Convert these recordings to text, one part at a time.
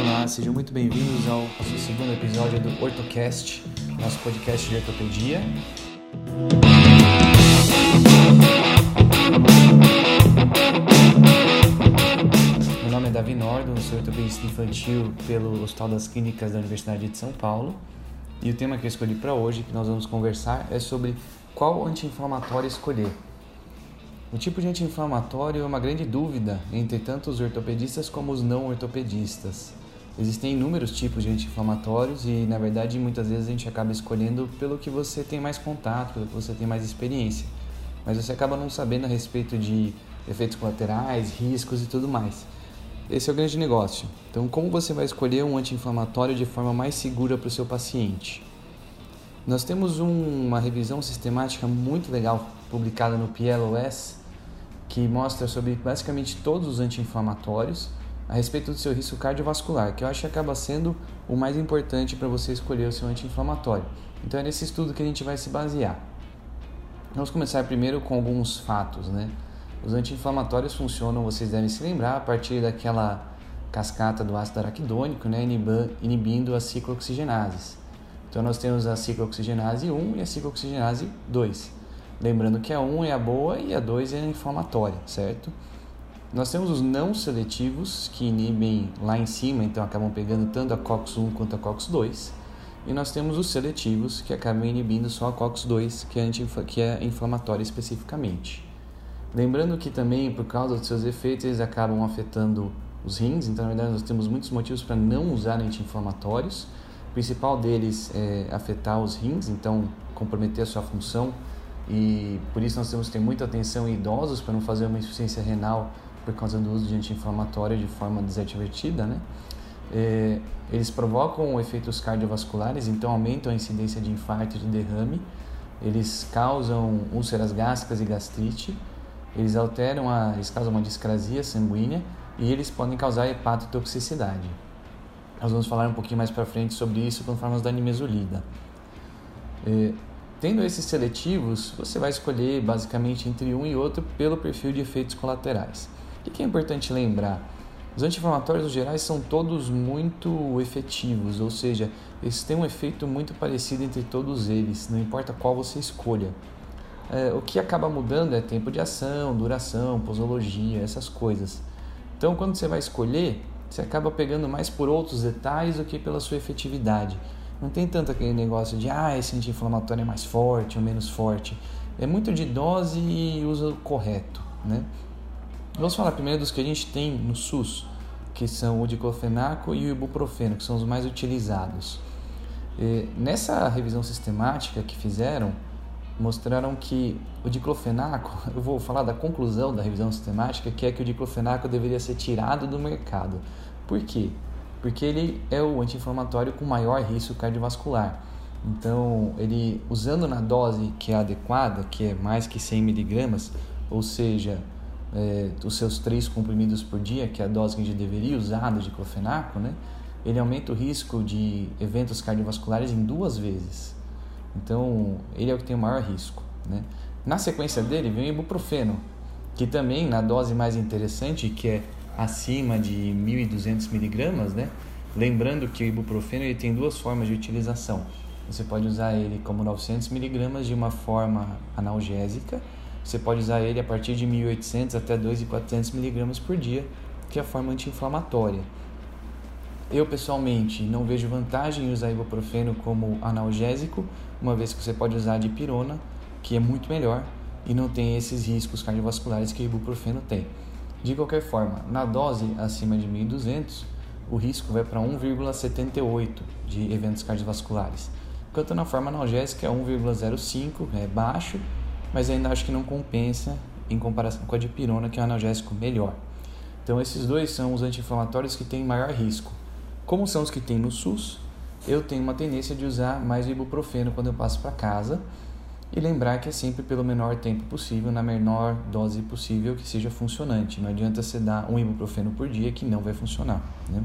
Olá, sejam muito bem-vindos ao segundo episódio do OrtoCast, nosso podcast de ortopedia. Meu nome é Davi Nordon, sou ortopedista infantil pelo Hospital das Clínicas da Universidade de São Paulo. E o tema que eu escolhi para hoje, que nós vamos conversar, é sobre qual anti-inflamatório escolher. O tipo de anti-inflamatório é uma grande dúvida entre tanto os ortopedistas como os não ortopedistas. Existem inúmeros tipos de anti-inflamatórios e, na verdade, muitas vezes a gente acaba escolhendo pelo que você tem mais contato, pelo que você tem mais experiência. Mas você acaba não sabendo a respeito de efeitos colaterais, riscos e tudo mais. Esse é o grande negócio. Então, como você vai escolher um anti-inflamatório de forma mais segura para o seu paciente? Nós temos um, uma revisão sistemática muito legal publicada no PLOS que mostra sobre basicamente todos os anti-inflamatórios a respeito do seu risco cardiovascular, que eu acho que acaba sendo o mais importante para você escolher o seu anti-inflamatório. Então é nesse estudo que a gente vai se basear. Vamos começar primeiro com alguns fatos, né? Os anti-inflamatórios funcionam, vocês devem se lembrar, a partir daquela cascata do ácido araquidônico, né, inibindo as ciclooxigenases. Então nós temos a ciclooxigenase 1 e a ciclooxigenase 2. Lembrando que a 1 é a boa e a 2 é a inflamatória, certo? Nós temos os não seletivos que inibem lá em cima, então acabam pegando tanto a COX-1 quanto a COX-2. E nós temos os seletivos que acabam inibindo só a COX-2, que é, que é inflamatória especificamente. Lembrando que também, por causa dos seus efeitos, eles acabam afetando os rins, então na verdade nós temos muitos motivos para não usar anti-inflamatórios. O principal deles é afetar os rins, então comprometer a sua função, e por isso nós temos que ter muita atenção em idosos para não fazer uma insuficiência renal por causa do uso de anti-inflamatório de forma desadvertida, né? É, eles provocam efeitos cardiovasculares, então aumentam a incidência de infarto e de derrame. Eles causam úlceras gástricas e gastrite eles alteram a, eles causam uma discrasia sanguínea e eles podem causar hepatotoxicidade. Nós vamos falar um pouquinho mais para frente sobre isso com formas da nimesulida. É, tendo esses seletivos, você vai escolher basicamente entre um e outro pelo perfil de efeitos colaterais. O que é importante lembrar? Os anti-inflamatórios gerais são todos muito efetivos, ou seja, eles têm um efeito muito parecido entre todos eles, não importa qual você escolha. É, o que acaba mudando é tempo de ação, duração, posologia, essas coisas. Então, quando você vai escolher, você acaba pegando mais por outros detalhes do que pela sua efetividade. Não tem tanto aquele negócio de, ah, esse anti-inflamatório é mais forte ou menos forte. É muito de dose e uso correto, né? Vamos falar primeiro dos que a gente tem no SUS, que são o diclofenaco e o ibuprofeno, que são os mais utilizados. E nessa revisão sistemática que fizeram, mostraram que o diclofenaco, eu vou falar da conclusão da revisão sistemática, que é que o diclofenaco deveria ser tirado do mercado. Por quê? Porque ele é o anti-inflamatório com maior risco cardiovascular. Então, ele usando na dose que é adequada, que é mais que 100 miligramas, ou seja, é, os seus três comprimidos por dia, que é a dose que a gente deveria usar do diclofenaco, né? ele aumenta o risco de eventos cardiovasculares em duas vezes. Então, ele é o que tem o maior risco. Né? Na sequência dele vem o ibuprofeno, que também na dose mais interessante, que é acima de 1.200 miligramas, né? Lembrando que o ibuprofeno ele tem duas formas de utilização. Você pode usar ele como 900 miligramas de uma forma analgésica. Você pode usar ele a partir de 1.800 até 2.400 miligramas por dia, que é a forma anti-inflamatória. Eu pessoalmente não vejo vantagem em usar ibuprofeno como analgésico, uma vez que você pode usar de pirona, que é muito melhor e não tem esses riscos cardiovasculares que o ibuprofeno tem. De qualquer forma, na dose acima de 1200, o risco vai para 1,78 de eventos cardiovasculares. Enquanto na forma analgésica é 1,05, é baixo, mas ainda acho que não compensa em comparação com a dipirona, que é um analgésico melhor. Então esses dois são os anti-inflamatórios que têm maior risco. Como são os que tem no SUS, eu tenho uma tendência de usar mais ibuprofeno quando eu passo para casa e lembrar que é sempre pelo menor tempo possível, na menor dose possível que seja funcionante. Não adianta você dar um ibuprofeno por dia que não vai funcionar. Né?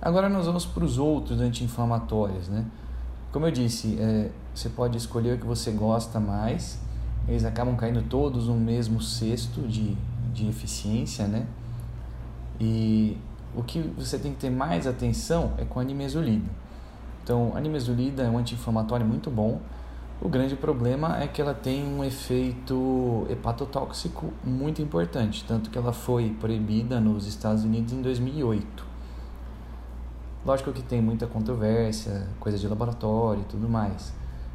Agora nós vamos para os outros anti-inflamatórios. Né? Como eu disse, é, você pode escolher o que você gosta mais. Eles acabam caindo todos no mesmo cesto de de eficiência, né? E o que você tem que ter mais atenção é com a nimesulida. Então, a nimesulida é um anti-inflamatório muito bom. O grande problema é que ela tem um efeito hepatotóxico muito importante, tanto que ela foi proibida nos Estados Unidos em 2008. Lógico que tem muita controvérsia, coisa de laboratório e tudo mais.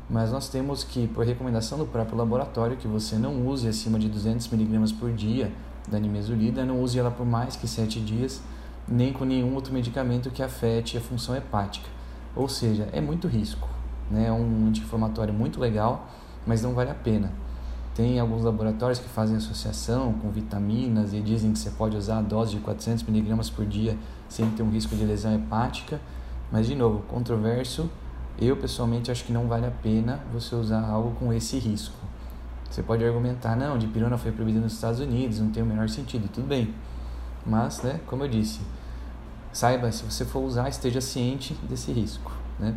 Mas nós temos que, por recomendação do próprio laboratório, que você não use acima de 200 mg por dia da nimesulida, não use ela por mais que 7 dias, nem com nenhum outro medicamento que afete a função hepática. Ou seja, é muito risco. Né? É um anti-inflamatório muito legal, mas não vale a pena. Tem alguns laboratórios que fazem associação com vitaminas e dizem que você pode usar a dose de 400 mg por dia sem ter um risco de lesão hepática. Mas, de novo, controverso, eu pessoalmente acho que não vale a pena você usar algo com esse risco. Você pode argumentar, não, de pirona foi proibida nos Estados Unidos, não tem o menor sentido, tudo bem. Mas, né, como eu disse, saiba, se você for usar, esteja ciente desse risco, né?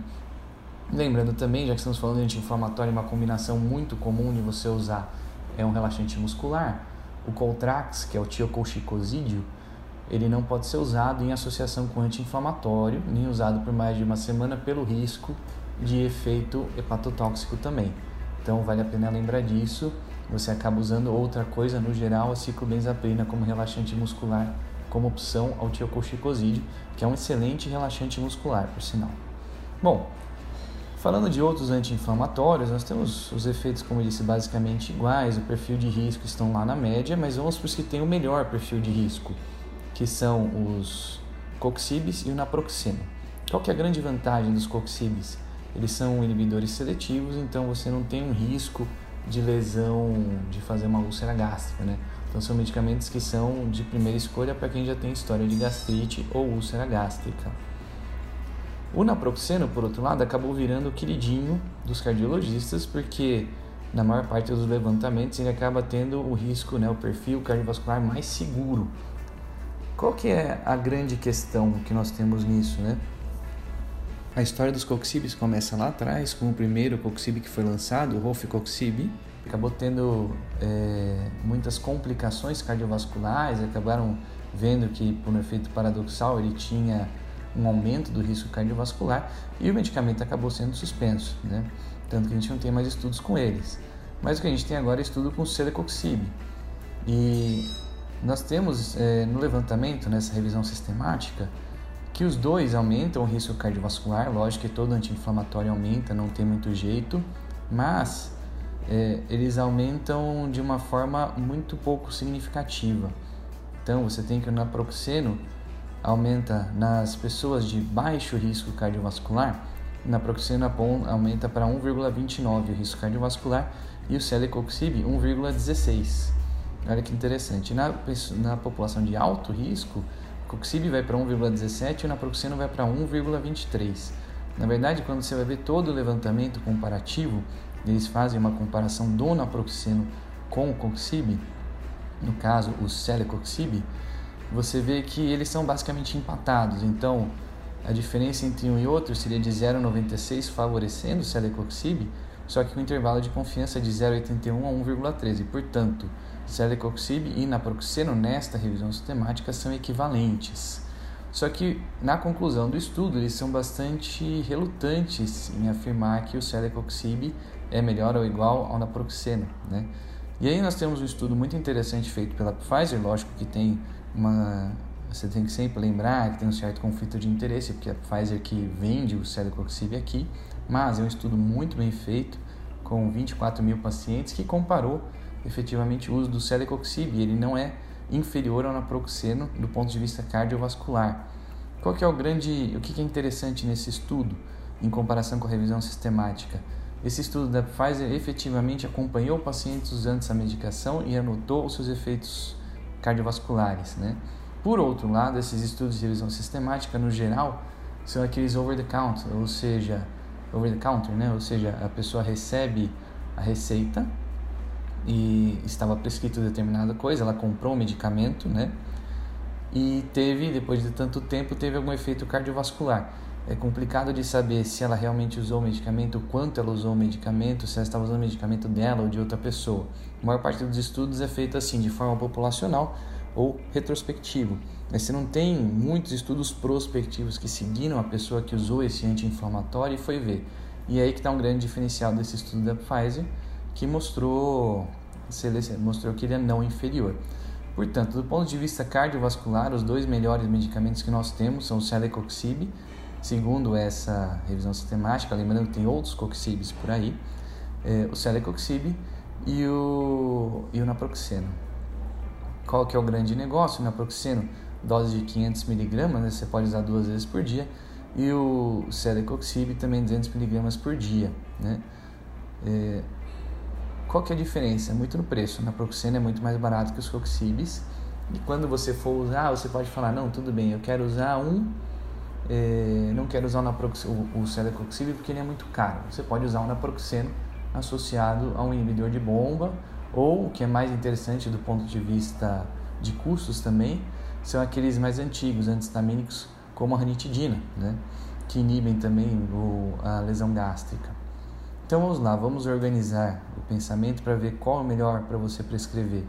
Lembrando também, já que estamos falando de anti-inflamatório, uma combinação muito comum de você usar é um relaxante muscular. O Coltrax, que é o tiocolchicosídeo, ele não pode ser usado em associação com anti-inflamatório, nem usado por mais de uma semana pelo risco de efeito hepatotóxico também. Então vale a pena lembrar disso. Você acaba usando outra coisa, no geral, a ciclobenzaprina como relaxante muscular, como opção ao tiocolchicosídeo, que é um excelente relaxante muscular, por sinal. Bom, falando de outros anti-inflamatórios, nós temos os efeitos, como eu disse, basicamente iguais, o perfil de risco estão lá na média, mas vamos para os que têm o melhor perfil de risco que são os coxibes e o naproxeno. Qual que é a grande vantagem dos coxibes? Eles são inibidores seletivos, então você não tem um risco de lesão, de fazer uma úlcera gástrica, né? Então são medicamentos que são de primeira escolha para quem já tem história de gastrite ou úlcera gástrica. O naproxeno, por outro lado, acabou virando o queridinho dos cardiologistas porque na maior parte dos levantamentos ele acaba tendo o risco, né, o perfil cardiovascular mais seguro qual que é a grande questão que nós temos nisso, né? A história dos coxibes começa lá atrás, com o primeiro coxib que foi lançado, o Rofecoxib, acabou tendo é, muitas complicações cardiovasculares, acabaram vendo que, por um efeito paradoxal, ele tinha um aumento do risco cardiovascular e o medicamento acabou sendo suspenso, né? Tanto que a gente não tem mais estudos com eles. Mas o que a gente tem agora é estudo com Celecoxib. E nós temos é, no levantamento, nessa revisão sistemática, que os dois aumentam o risco cardiovascular. Lógico que todo anti-inflamatório aumenta, não tem muito jeito, mas é, eles aumentam de uma forma muito pouco significativa. Então, você tem que o naproxeno aumenta nas pessoas de baixo risco cardiovascular, o naproxeno aumenta para 1,29 o risco cardiovascular e o celecoxib 1,16. Olha que interessante. Na, na população de alto risco, o coxib vai para 1,17 e o naproxeno vai para 1,23. Na verdade, quando você vai ver todo o levantamento comparativo, eles fazem uma comparação do naproxeno com o coxib, no caso o celecoxib, você vê que eles são basicamente empatados. Então, a diferença entre um e outro seria de 0,96 favorecendo o celecoxib, só que com intervalo de confiança de 0,81 a 1,13. Portanto, celecoxib e naproxeno nesta revisão sistemática são equivalentes. Só que na conclusão do estudo eles são bastante relutantes em afirmar que o celecoxib é melhor ou igual ao naproxeno, né? E aí nós temos um estudo muito interessante feito pela Pfizer, lógico que tem uma você tem que sempre lembrar que tem um certo conflito de interesse, porque a Pfizer que vende o celecoxib aqui, mas é um estudo muito bem feito com 24 mil pacientes que comparou efetivamente o uso do celecoxib, ele não é inferior ao naproxeno do ponto de vista cardiovascular. Qual que é o grande, o que é interessante nesse estudo em comparação com a revisão sistemática? Esse estudo da Pfizer efetivamente acompanhou pacientes usando essa medicação e anotou os seus efeitos cardiovasculares, né? Por outro lado, esses estudos de revisão sistemática, no geral, são aqueles over the counter, ou seja, over the counter, né? Ou seja, a pessoa recebe a receita e estava prescrito determinada coisa, ela comprou um medicamento, né? E teve, depois de tanto tempo, teve algum efeito cardiovascular. É complicado de saber se ela realmente usou o medicamento, quanto ela usou o medicamento, se ela estava usando o medicamento dela ou de outra pessoa. A maior parte dos estudos é feita assim, de forma populacional ou retrospectivo. Mas você não tem muitos estudos prospectivos que seguiram a pessoa que usou esse anti-inflamatório e foi ver. E aí que está um grande diferencial desse estudo da Pfizer, que mostrou, mostrou que ele é não inferior. Portanto, do ponto de vista cardiovascular, os dois melhores medicamentos que nós temos são o Celecoxib Segundo essa revisão sistemática, lembrando que tem outros coxibes por aí, é, o celecoxib e o, e o naproxeno. Qual que é o grande negócio? O naproxeno, dose de 500 mg, né, você pode usar duas vezes por dia, e o celecoxib também 200 mg por dia. Né? É, qual que é a diferença? É muito no preço. O naproxeno é muito mais barato que os coxibes. E quando você for usar, você pode falar, não, tudo bem, eu quero usar um é, não quero usar o, naproxeno, o, o celecoxib porque ele é muito caro. Você pode usar o naproxeno associado a um inibidor de bomba ou, o que é mais interessante do ponto de vista de custos também, são aqueles mais antigos, antistamínicos, como a ranitidina, né? que inibem também o, a lesão gástrica. Então vamos lá, vamos organizar o pensamento para ver qual é o melhor para você prescrever.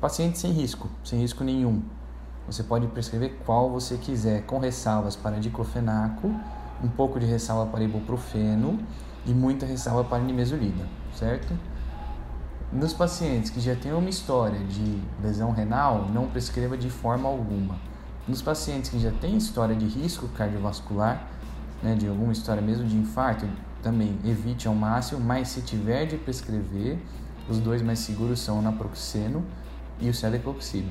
Paciente sem risco, sem risco nenhum, você pode prescrever qual você quiser, com ressalvas para diclofenaco, um pouco de ressalva para ibuprofeno e muita ressalva para nimesulida, certo? Nos pacientes que já têm uma história de lesão renal, não prescreva de forma alguma. Nos pacientes que já têm história de risco cardiovascular, né, de alguma história mesmo de infarto, também evite ao máximo, mas se tiver de prescrever, os dois mais seguros são o naproxeno e o celecoxib.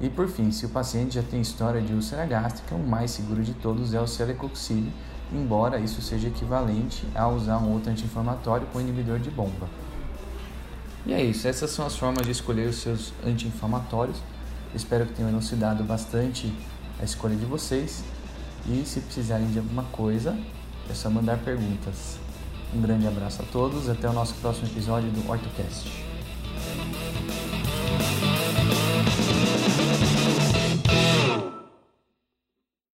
E por fim, se o paciente já tem história de úlcera gástrica, o mais seguro de todos é o celecoxib, embora isso seja equivalente a usar um outro anti-inflamatório com inibidor de bomba. E é isso, essas são as formas de escolher os seus anti-inflamatórios. Espero que tenham elucidado bastante a escolha de vocês. E se precisarem de alguma coisa, é só mandar perguntas. Um grande abraço a todos, até o nosso próximo episódio do OrtoCast.